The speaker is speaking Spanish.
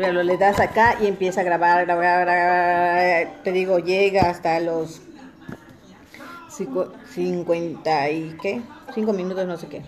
Pero le das acá y empieza a grabar, grabar, grabar. Te digo, llega hasta los cincu- 50 y qué, 5 minutos, no sé qué.